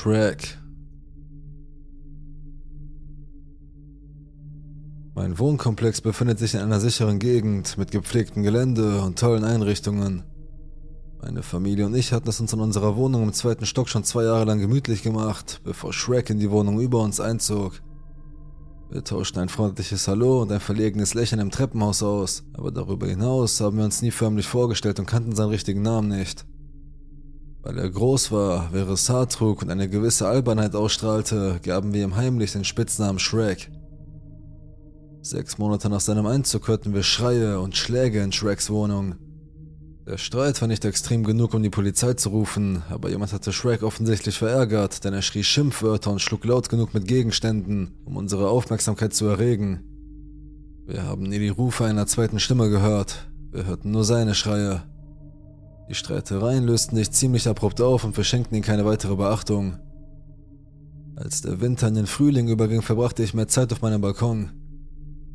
Shrek. Mein Wohnkomplex befindet sich in einer sicheren Gegend mit gepflegtem Gelände und tollen Einrichtungen. Meine Familie und ich hatten es uns in unserer Wohnung im zweiten Stock schon zwei Jahre lang gemütlich gemacht, bevor Shrek in die Wohnung über uns einzog. Wir tauschten ein freundliches Hallo und ein verlegenes Lächeln im Treppenhaus aus, aber darüber hinaus haben wir uns nie förmlich vorgestellt und kannten seinen richtigen Namen nicht. Weil er groß war, während Haar trug und eine gewisse Albernheit ausstrahlte, gaben wir ihm heimlich den Spitznamen Shrek. Sechs Monate nach seinem Einzug hörten wir Schreie und Schläge in Shreks Wohnung. Der Streit war nicht extrem genug, um die Polizei zu rufen, aber jemand hatte Shrek offensichtlich verärgert, denn er schrie Schimpfwörter und schlug laut genug mit Gegenständen, um unsere Aufmerksamkeit zu erregen. Wir haben nie die Rufe einer zweiten Stimme gehört, wir hörten nur seine Schreie. Die Streitereien lösten sich ziemlich abrupt auf und wir schenkten ihm keine weitere Beachtung. Als der Winter in den Frühling überging, verbrachte ich mehr Zeit auf meinem Balkon.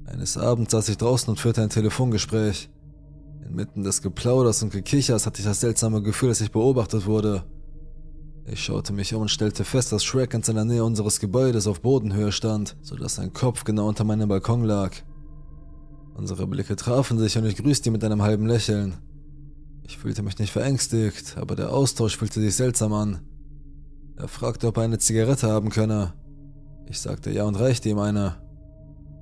Eines Abends saß ich draußen und führte ein Telefongespräch. Inmitten des Geplauders und Gekichers hatte ich das seltsame Gefühl, dass ich beobachtet wurde. Ich schaute mich um und stellte fest, dass Shrek in der Nähe unseres Gebäudes auf Bodenhöhe stand, sodass sein Kopf genau unter meinem Balkon lag. Unsere Blicke trafen sich und ich grüßte ihn mit einem halben Lächeln. Ich fühlte mich nicht verängstigt, aber der Austausch fühlte sich seltsam an. Er fragte, ob er eine Zigarette haben könne. Ich sagte ja und reichte ihm eine.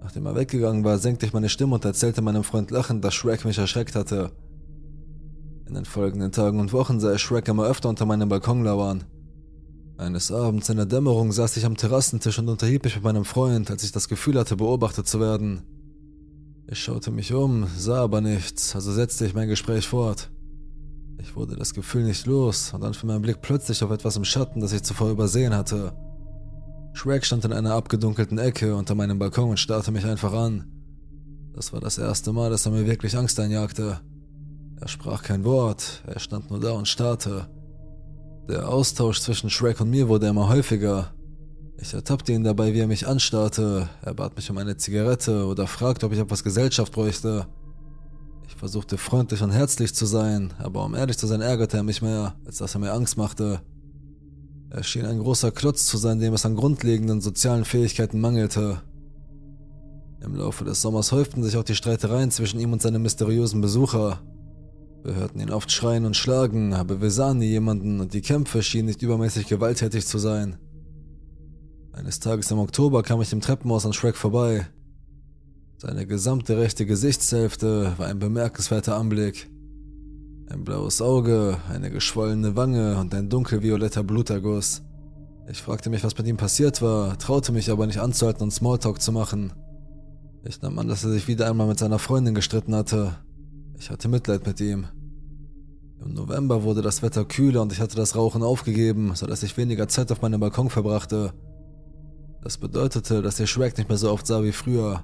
Nachdem er weggegangen war, senkte ich meine Stimme und erzählte meinem Freund lachend, dass Shrek mich erschreckt hatte. In den folgenden Tagen und Wochen sah ich Shrek immer öfter unter meinem Balkon lauern. Eines Abends in der Dämmerung saß ich am Terrassentisch und unterhielt mich mit meinem Freund, als ich das Gefühl hatte, beobachtet zu werden. Ich schaute mich um, sah aber nichts, also setzte ich mein Gespräch fort. Ich wurde das Gefühl nicht los und dann fiel mein Blick plötzlich auf etwas im Schatten, das ich zuvor übersehen hatte. Shrek stand in einer abgedunkelten Ecke unter meinem Balkon und starrte mich einfach an. Das war das erste Mal, dass er mir wirklich Angst einjagte. Er sprach kein Wort, er stand nur da und starrte. Der Austausch zwischen Shrek und mir wurde immer häufiger. Ich ertappte ihn dabei, wie er mich anstarrte. Er bat mich um eine Zigarette oder fragte, ob ich etwas Gesellschaft bräuchte. Versuchte freundlich und herzlich zu sein, aber um ehrlich zu sein, ärgerte er mich mehr, als dass er mir Angst machte. Er schien ein großer Klotz zu sein, dem es an grundlegenden sozialen Fähigkeiten mangelte. Im Laufe des Sommers häuften sich auch die Streitereien zwischen ihm und seinem mysteriösen Besucher. Wir hörten ihn oft schreien und schlagen, aber wir sahen nie jemanden und die Kämpfe schienen nicht übermäßig gewalttätig zu sein. Eines Tages im Oktober kam ich im Treppenhaus an Shrek vorbei. Seine gesamte rechte Gesichtshälfte war ein bemerkenswerter Anblick. Ein blaues Auge, eine geschwollene Wange und ein dunkelvioletter Bluterguss. Ich fragte mich, was mit ihm passiert war, traute mich aber nicht anzuhalten und Smalltalk zu machen. Ich nahm an, dass er sich wieder einmal mit seiner Freundin gestritten hatte. Ich hatte Mitleid mit ihm. Im November wurde das Wetter kühler und ich hatte das Rauchen aufgegeben, sodass ich weniger Zeit auf meinem Balkon verbrachte. Das bedeutete, dass ich Shrek nicht mehr so oft sah wie früher.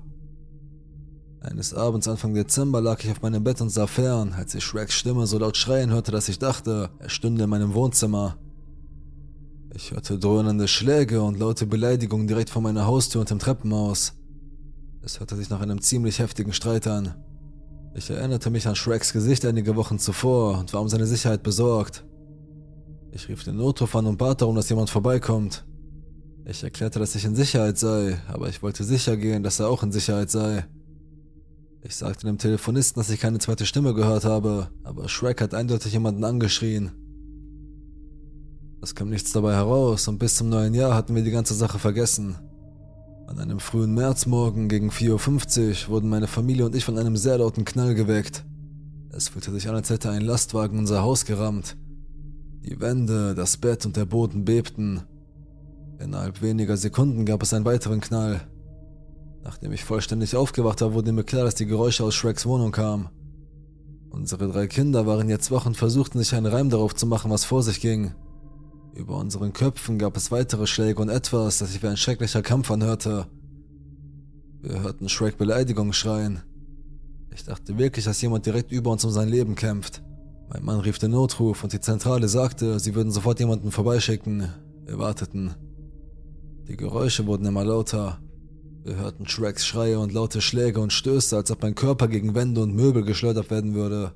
Eines Abends Anfang Dezember lag ich auf meinem Bett und sah fern, als ich Shreks Stimme so laut schreien hörte, dass ich dachte, er stünde in meinem Wohnzimmer. Ich hörte dröhnende Schläge und laute Beleidigungen direkt vor meiner Haustür und im Treppenhaus. Es hörte sich nach einem ziemlich heftigen Streit an. Ich erinnerte mich an Shreks Gesicht einige Wochen zuvor und war um seine Sicherheit besorgt. Ich rief den Notruf an und bat darum, dass jemand vorbeikommt. Ich erklärte, dass ich in Sicherheit sei, aber ich wollte sicher gehen, dass er auch in Sicherheit sei. Ich sagte dem Telefonisten, dass ich keine zweite Stimme gehört habe, aber Shrek hat eindeutig jemanden angeschrien. Es kam nichts dabei heraus und bis zum neuen Jahr hatten wir die ganze Sache vergessen. An einem frühen Märzmorgen gegen 4.50 Uhr wurden meine Familie und ich von einem sehr lauten Knall geweckt. Es fühlte sich an, als hätte ein Lastwagen unser Haus gerammt. Die Wände, das Bett und der Boden bebten. Innerhalb weniger Sekunden gab es einen weiteren Knall. Nachdem ich vollständig aufgewacht war, wurde mir klar, dass die Geräusche aus Shreks Wohnung kamen. Unsere drei Kinder waren jetzt wach und versuchten sich einen Reim darauf zu machen, was vor sich ging. Über unseren Köpfen gab es weitere Schläge und etwas, das sich wie ein schrecklicher Kampf anhörte. Wir hörten Shrek Beleidigung schreien. Ich dachte wirklich, dass jemand direkt über uns um sein Leben kämpft. Mein Mann rief den Notruf und die Zentrale sagte, sie würden sofort jemanden vorbeischicken. Wir warteten. Die Geräusche wurden immer lauter. Wir hörten Shreks Schreie und laute Schläge und Stöße, als ob mein Körper gegen Wände und Möbel geschleudert werden würde.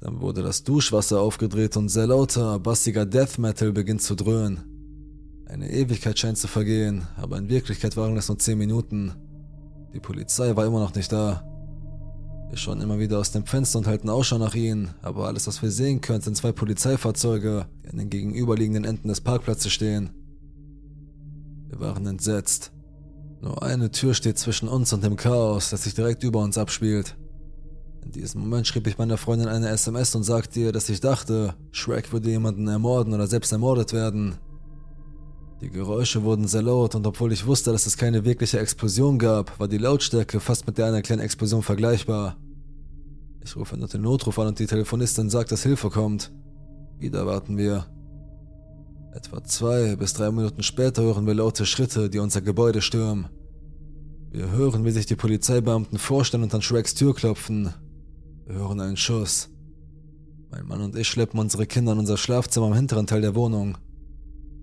Dann wurde das Duschwasser aufgedreht und sehr lauter, bassiger Death Metal beginnt zu dröhnen. Eine Ewigkeit scheint zu vergehen, aber in Wirklichkeit waren es nur zehn Minuten. Die Polizei war immer noch nicht da. Wir schauen immer wieder aus dem Fenster und halten Ausschau nach ihnen, aber alles, was wir sehen können, sind zwei Polizeifahrzeuge, die an den gegenüberliegenden Enden des Parkplatzes stehen. Wir waren entsetzt. Nur eine Tür steht zwischen uns und dem Chaos, das sich direkt über uns abspielt. In diesem Moment schrieb ich meiner Freundin eine SMS und sagte ihr, dass ich dachte, Shrek würde jemanden ermorden oder selbst ermordet werden. Die Geräusche wurden sehr laut und obwohl ich wusste, dass es keine wirkliche Explosion gab, war die Lautstärke fast mit der einer kleinen Explosion vergleichbar. Ich rufe nur den Notruf an und die Telefonistin sagt, dass Hilfe kommt. Wieder warten wir. Etwa zwei bis drei Minuten später hören wir laute Schritte, die unser Gebäude stürmen. Wir hören, wie sich die Polizeibeamten vorstellen und an Shreks Tür klopfen. Wir hören einen Schuss. Mein Mann und ich schleppen unsere Kinder in unser Schlafzimmer im hinteren Teil der Wohnung.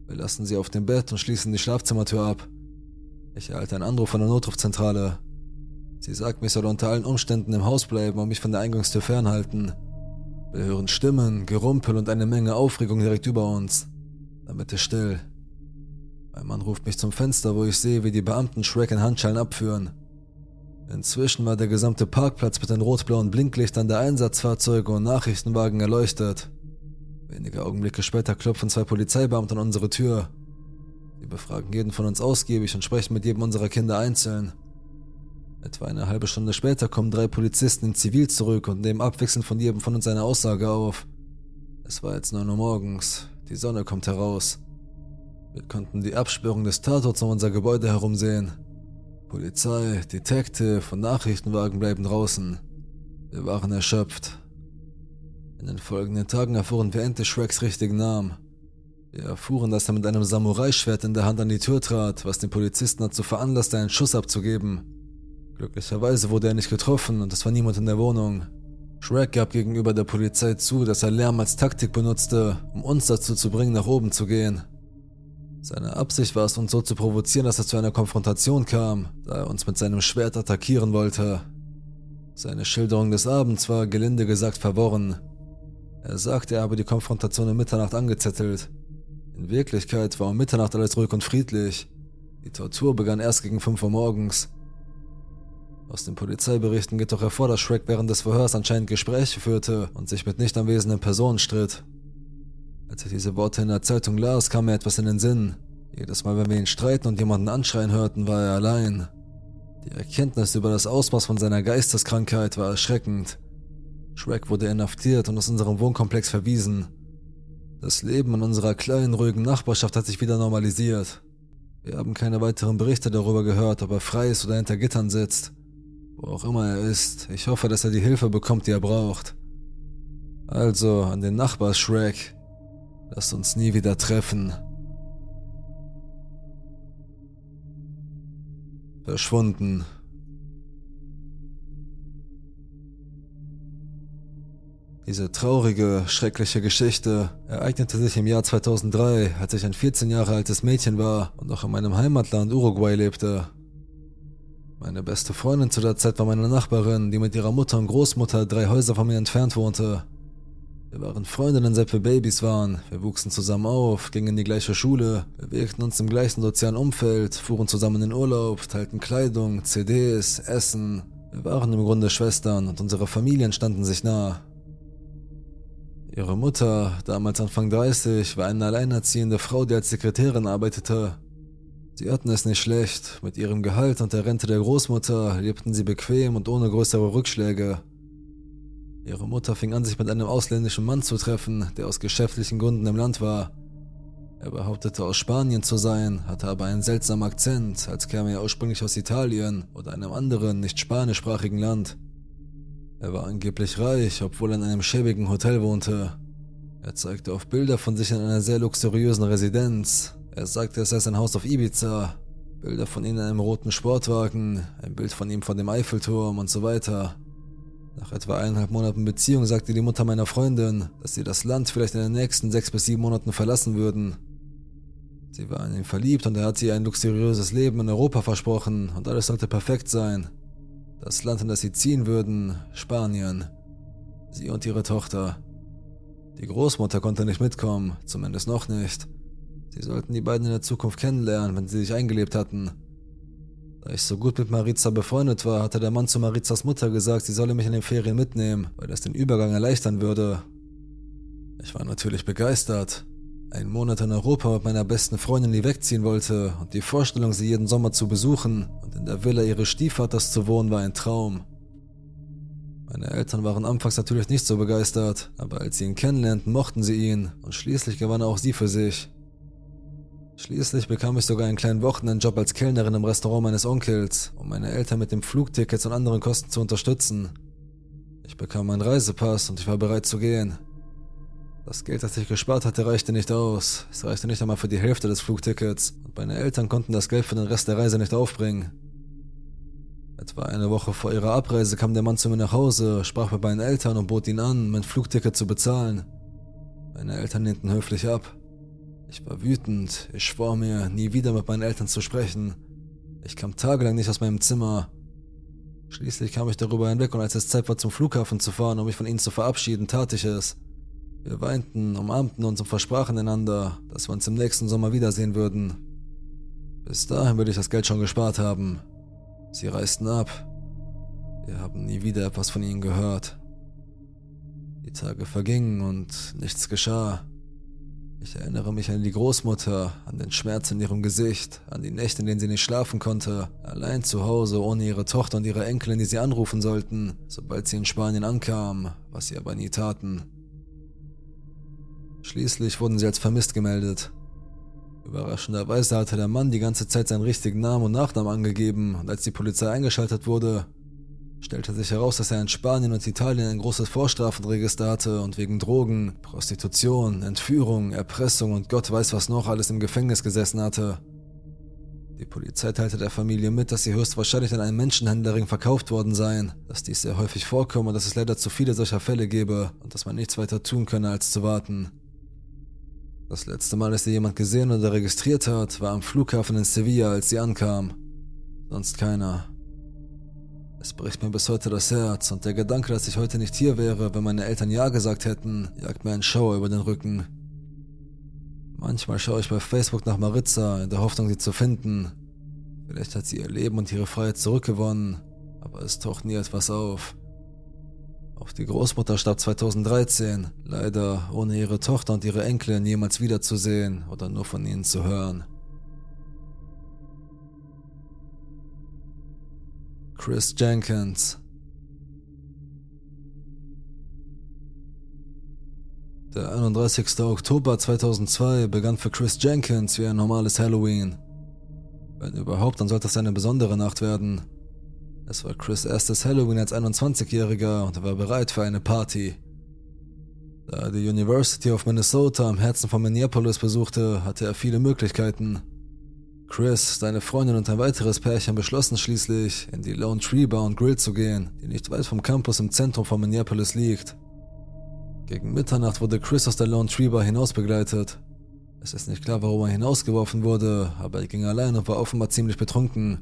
Wir lassen sie auf dem Bett und schließen die Schlafzimmertür ab. Ich erhalte einen Anruf von der Notrufzentrale. Sie sagt, ich soll unter allen Umständen im Haus bleiben und mich von der Eingangstür fernhalten. Wir hören Stimmen, Gerumpel und eine Menge Aufregung direkt über uns. Damit ist still. Mein Mann ruft mich zum Fenster, wo ich sehe, wie die Beamten Shrek in Handschellen abführen. Inzwischen war der gesamte Parkplatz mit den rot-blauen Blinklichtern der Einsatzfahrzeuge und Nachrichtenwagen erleuchtet. Wenige Augenblicke später klopfen zwei Polizeibeamte an unsere Tür. Sie befragen jeden von uns ausgiebig und sprechen mit jedem unserer Kinder einzeln. Etwa eine halbe Stunde später kommen drei Polizisten in Zivil zurück und nehmen abwechselnd von jedem von uns eine Aussage auf. Es war jetzt 9 Uhr morgens, die Sonne kommt heraus. Wir konnten die Absperrung des Tatorts um unser Gebäude herum sehen. Polizei, Detective und Nachrichtenwagen bleiben draußen. Wir waren erschöpft. In den folgenden Tagen erfuhren wir endlich Shreks richtigen Namen. Wir erfuhren, dass er mit einem Samurai-Schwert in der Hand an die Tür trat, was den Polizisten dazu veranlasste, einen Schuss abzugeben. Glücklicherweise wurde er nicht getroffen und es war niemand in der Wohnung. Shrek gab gegenüber der Polizei zu, dass er Lärm als Taktik benutzte, um uns dazu zu bringen, nach oben zu gehen. Seine Absicht war es, uns so zu provozieren, dass es zu einer Konfrontation kam, da er uns mit seinem Schwert attackieren wollte. Seine Schilderung des Abends war gelinde gesagt verworren. Er sagte, er habe die Konfrontation um Mitternacht angezettelt. In Wirklichkeit war um Mitternacht alles ruhig und friedlich. Die Tortur begann erst gegen 5 Uhr morgens. Aus den Polizeiberichten geht doch hervor, dass Shrek während des Verhörs anscheinend Gespräche führte und sich mit nicht anwesenden Personen stritt. Als ich diese Worte in der Zeitung las, kam mir etwas in den Sinn. Jedes Mal, wenn wir ihn streiten und jemanden anschreien hörten, war er allein. Die Erkenntnis über das Ausmaß von seiner Geisteskrankheit war erschreckend. Shrek wurde inhaftiert und aus unserem Wohnkomplex verwiesen. Das Leben in unserer kleinen, ruhigen Nachbarschaft hat sich wieder normalisiert. Wir haben keine weiteren Berichte darüber gehört, ob er frei ist oder hinter Gittern sitzt. Wo auch immer er ist, ich hoffe, dass er die Hilfe bekommt, die er braucht. Also an den Nachbar Shrek, lasst uns nie wieder treffen. Verschwunden. Diese traurige, schreckliche Geschichte ereignete sich im Jahr 2003, als ich ein 14 Jahre altes Mädchen war und noch in meinem Heimatland Uruguay lebte. Meine beste Freundin zu der Zeit war meine Nachbarin, die mit ihrer Mutter und Großmutter drei Häuser von mir entfernt wohnte. Wir waren Freundinnen, seit wir Babys waren. Wir wuchsen zusammen auf, gingen in die gleiche Schule, bewegten uns im gleichen sozialen Umfeld, fuhren zusammen in Urlaub, teilten Kleidung, CDs, Essen. Wir waren im Grunde Schwestern und unsere Familien standen sich nah. Ihre Mutter, damals Anfang 30, war eine alleinerziehende Frau, die als Sekretärin arbeitete. Sie hatten es nicht schlecht. Mit ihrem Gehalt und der Rente der Großmutter lebten sie bequem und ohne größere Rückschläge. Ihre Mutter fing an, sich mit einem ausländischen Mann zu treffen, der aus geschäftlichen Gründen im Land war. Er behauptete aus Spanien zu sein, hatte aber einen seltsamen Akzent, als käme er ursprünglich aus Italien oder einem anderen, nicht spanischsprachigen Land. Er war angeblich reich, obwohl er in einem schäbigen Hotel wohnte. Er zeigte auf Bilder von sich in einer sehr luxuriösen Residenz. Er sagte, es sei sein Haus auf Ibiza. Bilder von ihm in einem roten Sportwagen, ein Bild von ihm von dem Eiffelturm und so weiter. Nach etwa eineinhalb Monaten Beziehung sagte die Mutter meiner Freundin, dass sie das Land vielleicht in den nächsten sechs bis sieben Monaten verlassen würden. Sie war in ihn verliebt und er hat ihr ein luxuriöses Leben in Europa versprochen und alles sollte perfekt sein. Das Land, in das sie ziehen würden, Spanien. Sie und ihre Tochter. Die Großmutter konnte nicht mitkommen, zumindest noch nicht. Sie sollten die beiden in der Zukunft kennenlernen, wenn sie sich eingelebt hatten. Da ich so gut mit Maritza befreundet war, hatte der Mann zu Marizas Mutter gesagt, sie solle mich in den Ferien mitnehmen, weil das den Übergang erleichtern würde. Ich war natürlich begeistert. Ein Monat in Europa mit meiner besten Freundin, die wegziehen wollte, und die Vorstellung, sie jeden Sommer zu besuchen und in der Villa ihres Stiefvaters zu wohnen, war ein Traum. Meine Eltern waren anfangs natürlich nicht so begeistert, aber als sie ihn kennenlernten, mochten sie ihn und schließlich gewann auch sie für sich. Schließlich bekam ich sogar einen kleinen Wochenendjob als Kellnerin im Restaurant meines Onkels, um meine Eltern mit den Flugtickets und anderen Kosten zu unterstützen. Ich bekam meinen Reisepass und ich war bereit zu gehen. Das Geld, das ich gespart hatte, reichte nicht aus. Es reichte nicht einmal für die Hälfte des Flugtickets und meine Eltern konnten das Geld für den Rest der Reise nicht aufbringen. Etwa eine Woche vor ihrer Abreise kam der Mann zu mir nach Hause, sprach mit meinen Eltern und bot ihnen an, mein Flugticket zu bezahlen. Meine Eltern lehnten höflich ab. Ich war wütend, ich schwor mir, nie wieder mit meinen Eltern zu sprechen. Ich kam tagelang nicht aus meinem Zimmer. Schließlich kam ich darüber hinweg und als es Zeit war zum Flughafen zu fahren, um mich von ihnen zu verabschieden, tat ich es. Wir weinten, umarmten uns und versprachen einander, dass wir uns im nächsten Sommer wiedersehen würden. Bis dahin würde ich das Geld schon gespart haben. Sie reisten ab. Wir haben nie wieder etwas von ihnen gehört. Die Tage vergingen und nichts geschah. Ich erinnere mich an die Großmutter, an den Schmerz in ihrem Gesicht, an die Nächte, in denen sie nicht schlafen konnte, allein zu Hause ohne ihre Tochter und ihre Enkelin, die sie anrufen sollten, sobald sie in Spanien ankam, was sie aber nie taten. Schließlich wurden sie als vermisst gemeldet. Überraschenderweise hatte der Mann die ganze Zeit seinen richtigen Namen und Nachnamen angegeben und als die Polizei eingeschaltet wurde, stellte sich heraus, dass er in Spanien und Italien ein großes Vorstrafenregister hatte und wegen Drogen, Prostitution, Entführung, Erpressung und Gott weiß was noch alles im Gefängnis gesessen hatte. Die Polizei teilte der Familie mit, dass sie höchstwahrscheinlich an einen Menschenhändlerring verkauft worden seien, dass dies sehr häufig vorkomme und dass es leider zu viele solcher Fälle gebe und dass man nichts weiter tun könne, als zu warten. Das letzte Mal, dass sie jemand gesehen oder registriert hat, war am Flughafen in Sevilla, als sie ankam. Sonst keiner. Es bricht mir bis heute das Herz und der Gedanke, dass ich heute nicht hier wäre, wenn meine Eltern Ja gesagt hätten, jagt mir einen Schauer über den Rücken. Manchmal schaue ich bei Facebook nach Maritza, in der Hoffnung, sie zu finden. Vielleicht hat sie ihr Leben und ihre Freiheit zurückgewonnen, aber es taucht nie etwas auf. Auch die Großmutter starb 2013, leider ohne ihre Tochter und ihre Enkelin jemals wiederzusehen oder nur von ihnen zu hören. Chris Jenkins Der 31. Oktober 2002 begann für Chris Jenkins wie ein normales Halloween. Wenn überhaupt, dann sollte es eine besondere Nacht werden. Es war Chris' erstes Halloween als 21-Jähriger und er war bereit für eine Party. Da er die University of Minnesota im Herzen von Minneapolis besuchte, hatte er viele Möglichkeiten. Chris, seine Freundin und ein weiteres Pärchen beschlossen schließlich, in die Lone Tree Bar und Grill zu gehen, die nicht weit vom Campus im Zentrum von Minneapolis liegt. Gegen Mitternacht wurde Chris aus der Lone Tree Bar hinausbegleitet. Es ist nicht klar, warum er hinausgeworfen wurde, aber er ging allein und war offenbar ziemlich betrunken.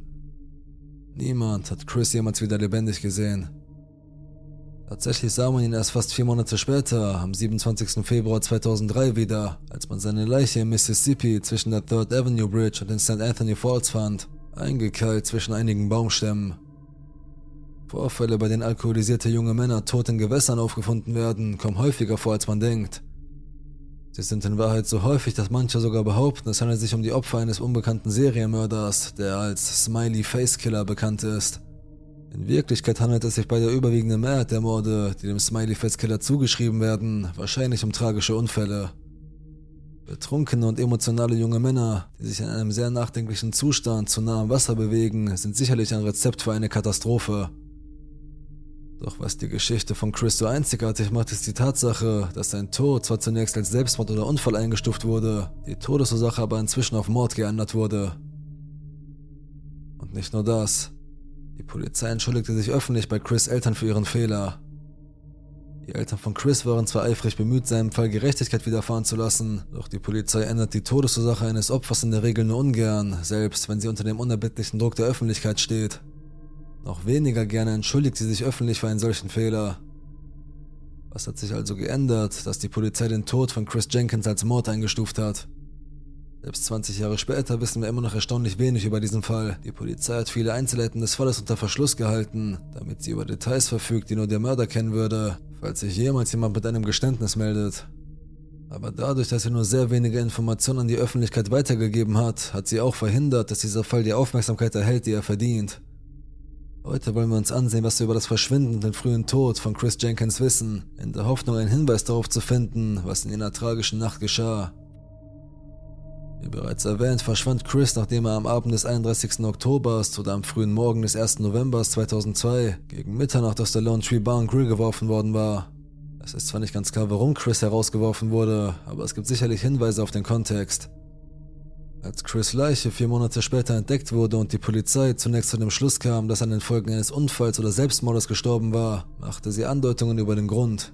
Niemand hat Chris jemals wieder lebendig gesehen. Tatsächlich sah man ihn erst fast vier Monate später, am 27. Februar 2003 wieder, als man seine Leiche im Mississippi zwischen der Third Avenue Bridge und den St. Anthony Falls fand, eingekeilt zwischen einigen Baumstämmen. Vorfälle, bei denen alkoholisierte junge Männer tot in Gewässern aufgefunden werden, kommen häufiger vor, als man denkt. Sie sind in Wahrheit so häufig, dass manche sogar behaupten, es handelt sich um die Opfer eines unbekannten Serienmörders, der als Smiley Face Killer bekannt ist. In Wirklichkeit handelt es sich bei der überwiegenden Mehrheit der Morde, die dem Smiley Face Killer zugeschrieben werden, wahrscheinlich um tragische Unfälle. Betrunkene und emotionale junge Männer, die sich in einem sehr nachdenklichen Zustand zu nahem Wasser bewegen, sind sicherlich ein Rezept für eine Katastrophe. Doch was die Geschichte von Chris so einzigartig macht, ist die Tatsache, dass sein Tod zwar zunächst als Selbstmord oder Unfall eingestuft wurde, die Todesursache aber inzwischen auf Mord geändert wurde. Und nicht nur das. Die Polizei entschuldigte sich öffentlich bei Chris Eltern für ihren Fehler. Die Eltern von Chris waren zwar eifrig bemüht, seinem Fall Gerechtigkeit widerfahren zu lassen, doch die Polizei ändert die Todesursache eines Opfers in der Regel nur ungern, selbst wenn sie unter dem unerbittlichen Druck der Öffentlichkeit steht. Noch weniger gerne entschuldigt sie sich öffentlich für einen solchen Fehler. Was hat sich also geändert, dass die Polizei den Tod von Chris Jenkins als Mord eingestuft hat? Selbst 20 Jahre später wissen wir immer noch erstaunlich wenig über diesen Fall. Die Polizei hat viele Einzelheiten des Falles unter Verschluss gehalten, damit sie über Details verfügt, die nur der Mörder kennen würde, falls sich jemals jemand mit einem Geständnis meldet. Aber dadurch, dass sie nur sehr wenige Informationen an die Öffentlichkeit weitergegeben hat, hat sie auch verhindert, dass dieser Fall die Aufmerksamkeit erhält, die er verdient. Heute wollen wir uns ansehen, was wir über das Verschwinden und den frühen Tod von Chris Jenkins wissen, in der Hoffnung, einen Hinweis darauf zu finden, was in jener tragischen Nacht geschah. Wie bereits erwähnt, verschwand Chris, nachdem er am Abend des 31. Oktobers oder am frühen Morgen des 1. Novembers 2002 gegen Mitternacht aus der Lone Tree Bar and Grill geworfen worden war. Es ist zwar nicht ganz klar, warum Chris herausgeworfen wurde, aber es gibt sicherlich Hinweise auf den Kontext. Als Chris Leiche vier Monate später entdeckt wurde und die Polizei zunächst zu dem Schluss kam, dass er an den Folgen eines Unfalls oder Selbstmordes gestorben war, machte sie Andeutungen über den Grund.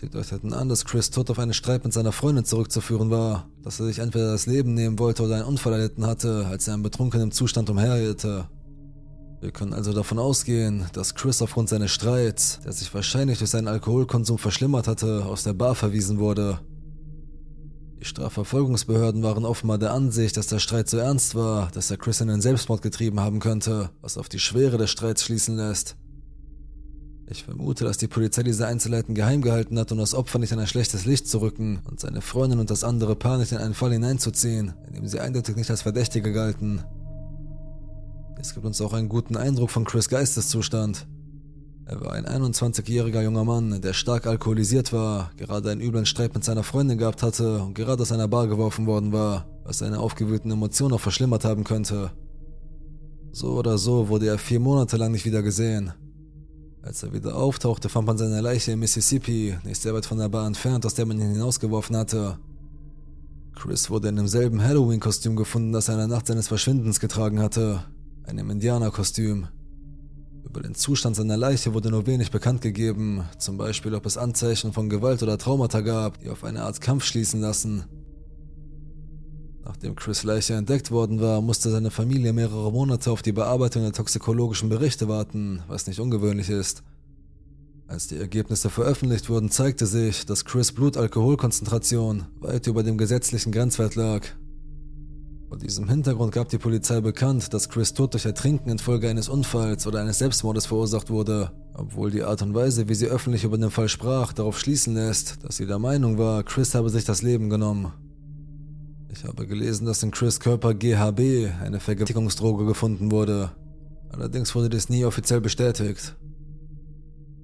Sie deuteten an, dass Chris Tod auf einen Streit mit seiner Freundin zurückzuführen war, dass er sich entweder das Leben nehmen wollte oder einen Unfall erlitten hatte, als er in betrunkenem Zustand umherirrte. Wir können also davon ausgehen, dass Chris aufgrund seines Streits, der sich wahrscheinlich durch seinen Alkoholkonsum verschlimmert hatte, aus der Bar verwiesen wurde. Die Strafverfolgungsbehörden waren offenbar der Ansicht, dass der Streit so ernst war, dass er Chris in einen Selbstmord getrieben haben könnte, was auf die Schwere des Streits schließen lässt. Ich vermute, dass die Polizei diese Einzelheiten geheim gehalten hat, um das Opfer nicht in ein schlechtes Licht zu rücken und seine Freundin und das andere Paar nicht in einen Fall hineinzuziehen, in dem sie eindeutig nicht als Verdächtige galten. Es gibt uns auch einen guten Eindruck von Chris Geisteszustand. Er war ein 21-jähriger junger Mann, der stark alkoholisiert war, gerade einen üblen Streit mit seiner Freundin gehabt hatte und gerade aus einer Bar geworfen worden war, was seine aufgewühlten Emotionen noch verschlimmert haben könnte. So oder so wurde er vier Monate lang nicht wieder gesehen. Als er wieder auftauchte, fand man seine Leiche in Mississippi, nicht sehr weit von der Bar entfernt, aus der man ihn hinausgeworfen hatte. Chris wurde in demselben Halloween-Kostüm gefunden, das er in der Nacht seines Verschwindens getragen hatte, einem Indianerkostüm. Über den Zustand seiner Leiche wurde nur wenig bekannt gegeben, zum Beispiel ob es Anzeichen von Gewalt oder Traumata gab, die auf eine Art Kampf schließen lassen. Nachdem Chris Leiche entdeckt worden war, musste seine Familie mehrere Monate auf die Bearbeitung der toxikologischen Berichte warten, was nicht ungewöhnlich ist. Als die Ergebnisse veröffentlicht wurden, zeigte sich, dass Chris Blutalkoholkonzentration weit über dem gesetzlichen Grenzwert lag. Vor diesem Hintergrund gab die Polizei bekannt, dass Chris Tod durch Ertrinken infolge eines Unfalls oder eines Selbstmordes verursacht wurde, obwohl die Art und Weise, wie sie öffentlich über den Fall sprach, darauf schließen lässt, dass sie der Meinung war, Chris habe sich das Leben genommen. Ich habe gelesen, dass in Chris Körper GHB, eine Vergewaltigungsdroge, gefunden wurde. Allerdings wurde dies nie offiziell bestätigt.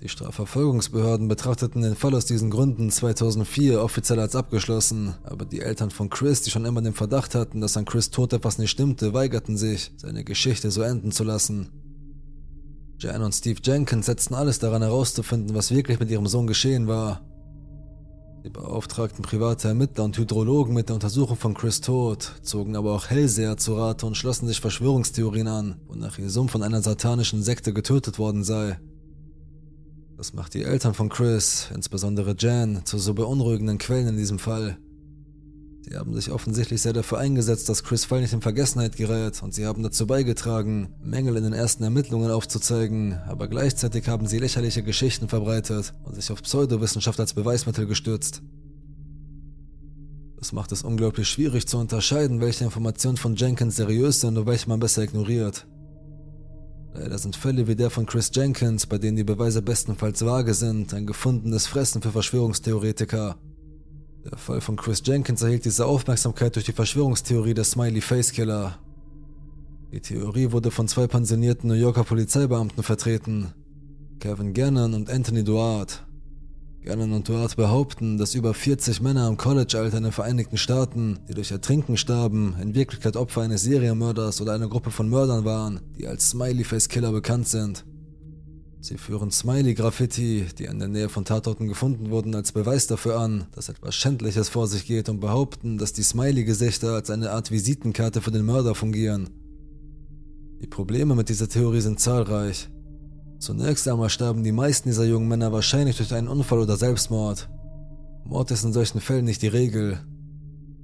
Die Strafverfolgungsbehörden betrachteten den Fall aus diesen Gründen 2004 offiziell als abgeschlossen, aber die Eltern von Chris, die schon immer den Verdacht hatten, dass an Chris Tod etwas nicht stimmte, weigerten sich, seine Geschichte so enden zu lassen. Jan und Steve Jenkins setzten alles daran herauszufinden, was wirklich mit ihrem Sohn geschehen war, Sie beauftragten private Ermittler und Hydrologen mit der Untersuchung von Chris Tod, zogen aber auch Hellseher zu Rate und schlossen sich Verschwörungstheorien an, wonach ihr Sohn von einer satanischen Sekte getötet worden sei. Das macht die Eltern von Chris, insbesondere Jan, zu so beunruhigenden Quellen in diesem Fall. Sie haben sich offensichtlich sehr dafür eingesetzt, dass Chris Fall nicht in Vergessenheit gerät und sie haben dazu beigetragen, Mängel in den ersten Ermittlungen aufzuzeigen, aber gleichzeitig haben sie lächerliche Geschichten verbreitet und sich auf Pseudowissenschaft als Beweismittel gestürzt. Das macht es unglaublich schwierig zu unterscheiden, welche Informationen von Jenkins seriös sind und welche man besser ignoriert. Leider sind Fälle wie der von Chris Jenkins, bei denen die Beweise bestenfalls vage sind, ein gefundenes Fressen für Verschwörungstheoretiker der Fall von Chris Jenkins erhielt diese Aufmerksamkeit durch die Verschwörungstheorie der Smiley Face Killer. Die Theorie wurde von zwei pensionierten New Yorker Polizeibeamten vertreten, Kevin Gannon und Anthony Duart. Gannon und Duart behaupten, dass über 40 Männer im College-Alter in den Vereinigten Staaten, die durch Ertrinken starben, in Wirklichkeit Opfer eines Serienmörders oder einer Gruppe von Mördern waren, die als Smiley Face Killer bekannt sind. Sie führen Smiley-Graffiti, die in der Nähe von Tatorten gefunden wurden, als Beweis dafür an, dass etwas Schändliches vor sich geht und behaupten, dass die Smiley-Gesichter als eine Art Visitenkarte für den Mörder fungieren. Die Probleme mit dieser Theorie sind zahlreich. Zunächst einmal starben die meisten dieser jungen Männer wahrscheinlich durch einen Unfall oder Selbstmord. Mord ist in solchen Fällen nicht die Regel.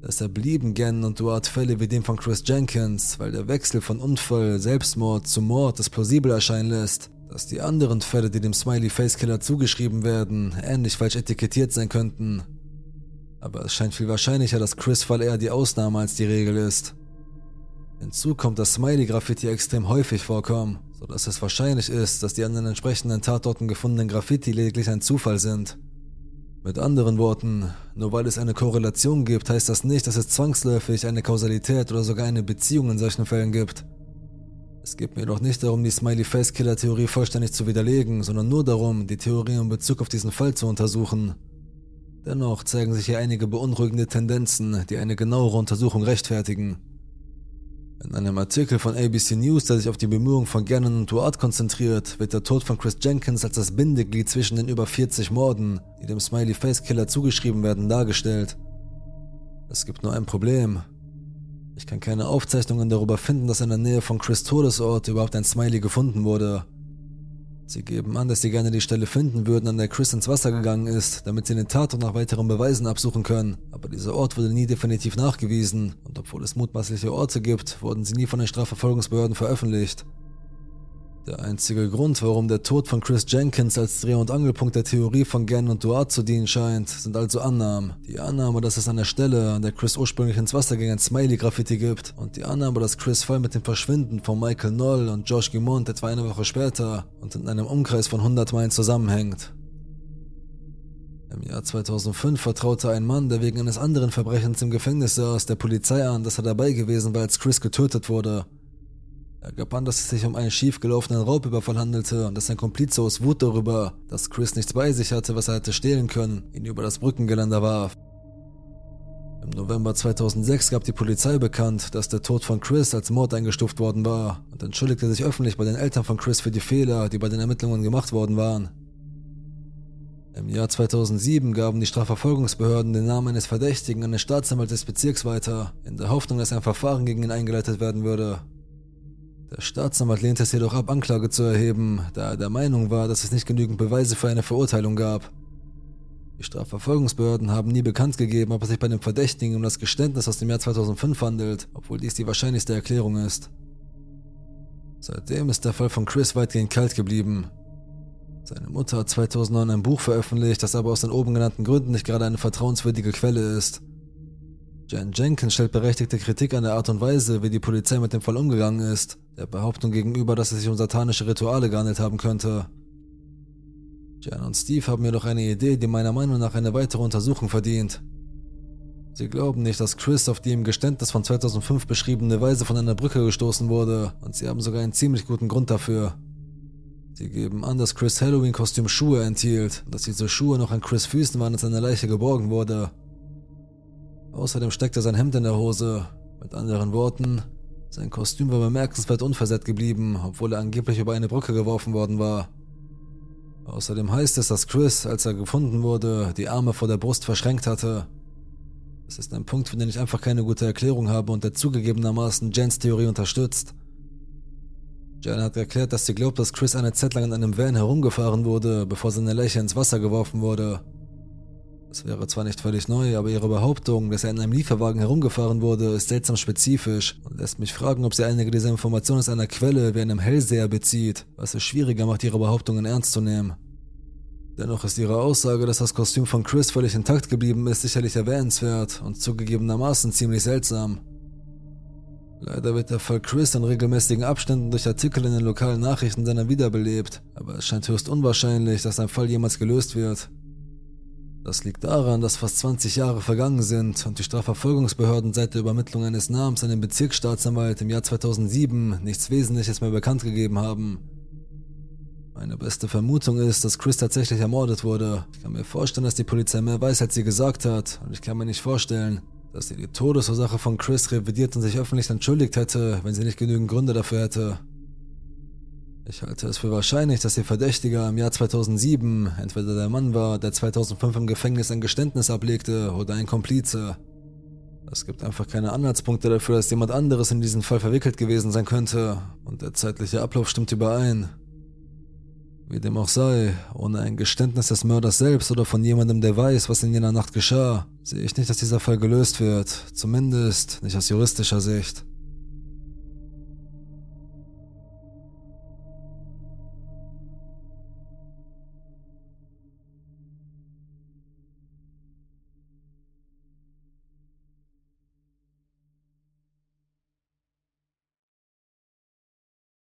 Deshalb blieben Gann und Duart Fälle wie dem von Chris Jenkins, weil der Wechsel von Unfall, Selbstmord zu Mord es plausibel erscheinen lässt, dass die anderen Fälle, die dem Smiley Face Killer zugeschrieben werden, ähnlich falsch etikettiert sein könnten. Aber es scheint viel wahrscheinlicher, dass Chris Fall eher die Ausnahme als die Regel ist. Hinzu kommt, dass Smiley-Graffiti extrem häufig vorkommen, sodass es wahrscheinlich ist, dass die an den entsprechenden Tatorten gefundenen Graffiti lediglich ein Zufall sind. Mit anderen Worten, nur weil es eine Korrelation gibt, heißt das nicht, dass es zwangsläufig eine Kausalität oder sogar eine Beziehung in solchen Fällen gibt. Es geht mir doch nicht darum, die Smiley-Face-Killer-Theorie vollständig zu widerlegen, sondern nur darum, die Theorie in Bezug auf diesen Fall zu untersuchen. Dennoch zeigen sich hier einige beunruhigende Tendenzen, die eine genauere Untersuchung rechtfertigen. In einem Artikel von ABC News, der sich auf die Bemühungen von Gannon und Duarte konzentriert, wird der Tod von Chris Jenkins als das Bindeglied zwischen den über 40 Morden, die dem Smiley Face Killer zugeschrieben werden, dargestellt. Es gibt nur ein Problem. Ich kann keine Aufzeichnungen darüber finden, dass in der Nähe von Chris Todesort überhaupt ein Smiley gefunden wurde. Sie geben an, dass sie gerne die Stelle finden würden, an der Chris ins Wasser gegangen ist, damit sie den Tatort nach weiteren Beweisen absuchen können. Aber dieser Ort wurde nie definitiv nachgewiesen und obwohl es mutmaßliche Orte gibt, wurden sie nie von den Strafverfolgungsbehörden veröffentlicht. Der einzige Grund, warum der Tod von Chris Jenkins als Dreh- und Angelpunkt der Theorie von Gann und Duarte zu dienen scheint, sind also Annahmen. Die Annahme, dass es an der Stelle, an der Chris ursprünglich ins Wasser ging, ein Smiley-Graffiti gibt und die Annahme, dass Chris Fall mit dem Verschwinden von Michael Noll und Josh Gimont etwa eine Woche später und in einem Umkreis von 100 Meilen zusammenhängt. Im Jahr 2005 vertraute ein Mann, der wegen eines anderen Verbrechens im Gefängnis saß, der Polizei an, dass er dabei gewesen war, als Chris getötet wurde. Er gab an, dass es sich um einen schiefgelaufenen Raubüberfall handelte und dass sein Komplize aus Wut darüber, dass Chris nichts bei sich hatte, was er hätte stehlen können, ihn über das Brückengeländer warf. Im November 2006 gab die Polizei bekannt, dass der Tod von Chris als Mord eingestuft worden war und entschuldigte sich öffentlich bei den Eltern von Chris für die Fehler, die bei den Ermittlungen gemacht worden waren. Im Jahr 2007 gaben die Strafverfolgungsbehörden den Namen eines Verdächtigen an den Staatsanwalt des Bezirks weiter, in der Hoffnung, dass ein Verfahren gegen ihn eingeleitet werden würde. Der Staatsanwalt lehnte es jedoch ab, Anklage zu erheben, da er der Meinung war, dass es nicht genügend Beweise für eine Verurteilung gab. Die Strafverfolgungsbehörden haben nie bekannt gegeben, ob es sich bei dem Verdächtigen um das Geständnis aus dem Jahr 2005 handelt, obwohl dies die wahrscheinlichste Erklärung ist. Seitdem ist der Fall von Chris weitgehend kalt geblieben. Seine Mutter hat 2009 ein Buch veröffentlicht, das aber aus den oben genannten Gründen nicht gerade eine vertrauenswürdige Quelle ist. Jan Jenkins stellt berechtigte Kritik an der Art und Weise, wie die Polizei mit dem Fall umgegangen ist, der Behauptung gegenüber, dass es sich um satanische Rituale gehandelt haben könnte. Jan und Steve haben jedoch eine Idee, die meiner Meinung nach eine weitere Untersuchung verdient. Sie glauben nicht, dass Chris auf die im Geständnis von 2005 beschriebene Weise von einer Brücke gestoßen wurde, und sie haben sogar einen ziemlich guten Grund dafür. Sie geben an, dass Chris Halloween-Kostüm Schuhe enthielt, und dass diese Schuhe noch an Chris Füßen waren, als seine Leiche geborgen wurde. Außerdem steckte sein Hemd in der Hose. Mit anderen Worten, sein Kostüm war bemerkenswert unversehrt geblieben, obwohl er angeblich über eine Brücke geworfen worden war. Außerdem heißt es, dass Chris, als er gefunden wurde, die Arme vor der Brust verschränkt hatte. Das ist ein Punkt, für den ich einfach keine gute Erklärung habe und der zugegebenermaßen Jens Theorie unterstützt. Jen hat erklärt, dass sie glaubt, dass Chris eine Zeit lang in einem Van herumgefahren wurde, bevor seine Leiche ins Wasser geworfen wurde. Es wäre zwar nicht völlig neu, aber ihre Behauptung, dass er in einem Lieferwagen herumgefahren wurde, ist seltsam spezifisch und lässt mich fragen, ob sie einige dieser Informationen aus einer Quelle wie einem Hellseher bezieht, was es schwieriger macht, ihre Behauptungen ernst zu nehmen. Dennoch ist ihre Aussage, dass das Kostüm von Chris völlig intakt geblieben ist, sicherlich erwähnenswert und zugegebenermaßen ziemlich seltsam. Leider wird der Fall Chris in regelmäßigen Abständen durch Artikel in den lokalen Nachrichten seiner wiederbelebt, aber es scheint höchst unwahrscheinlich, dass sein Fall jemals gelöst wird. Das liegt daran, dass fast 20 Jahre vergangen sind und die Strafverfolgungsbehörden seit der Übermittlung eines Namens an den Bezirksstaatsanwalt im Jahr 2007 nichts Wesentliches mehr bekannt gegeben haben. Meine beste Vermutung ist, dass Chris tatsächlich ermordet wurde. Ich kann mir vorstellen, dass die Polizei mehr weiß, als sie gesagt hat, und ich kann mir nicht vorstellen, dass sie die Todesursache von Chris revidiert und sich öffentlich entschuldigt hätte, wenn sie nicht genügend Gründe dafür hätte. Ich halte es für wahrscheinlich, dass Ihr Verdächtiger im Jahr 2007 entweder der Mann war, der 2005 im Gefängnis ein Geständnis ablegte, oder ein Komplize. Es gibt einfach keine Anhaltspunkte dafür, dass jemand anderes in diesen Fall verwickelt gewesen sein könnte, und der zeitliche Ablauf stimmt überein. Wie dem auch sei, ohne ein Geständnis des Mörders selbst oder von jemandem, der weiß, was in jener Nacht geschah, sehe ich nicht, dass dieser Fall gelöst wird, zumindest nicht aus juristischer Sicht.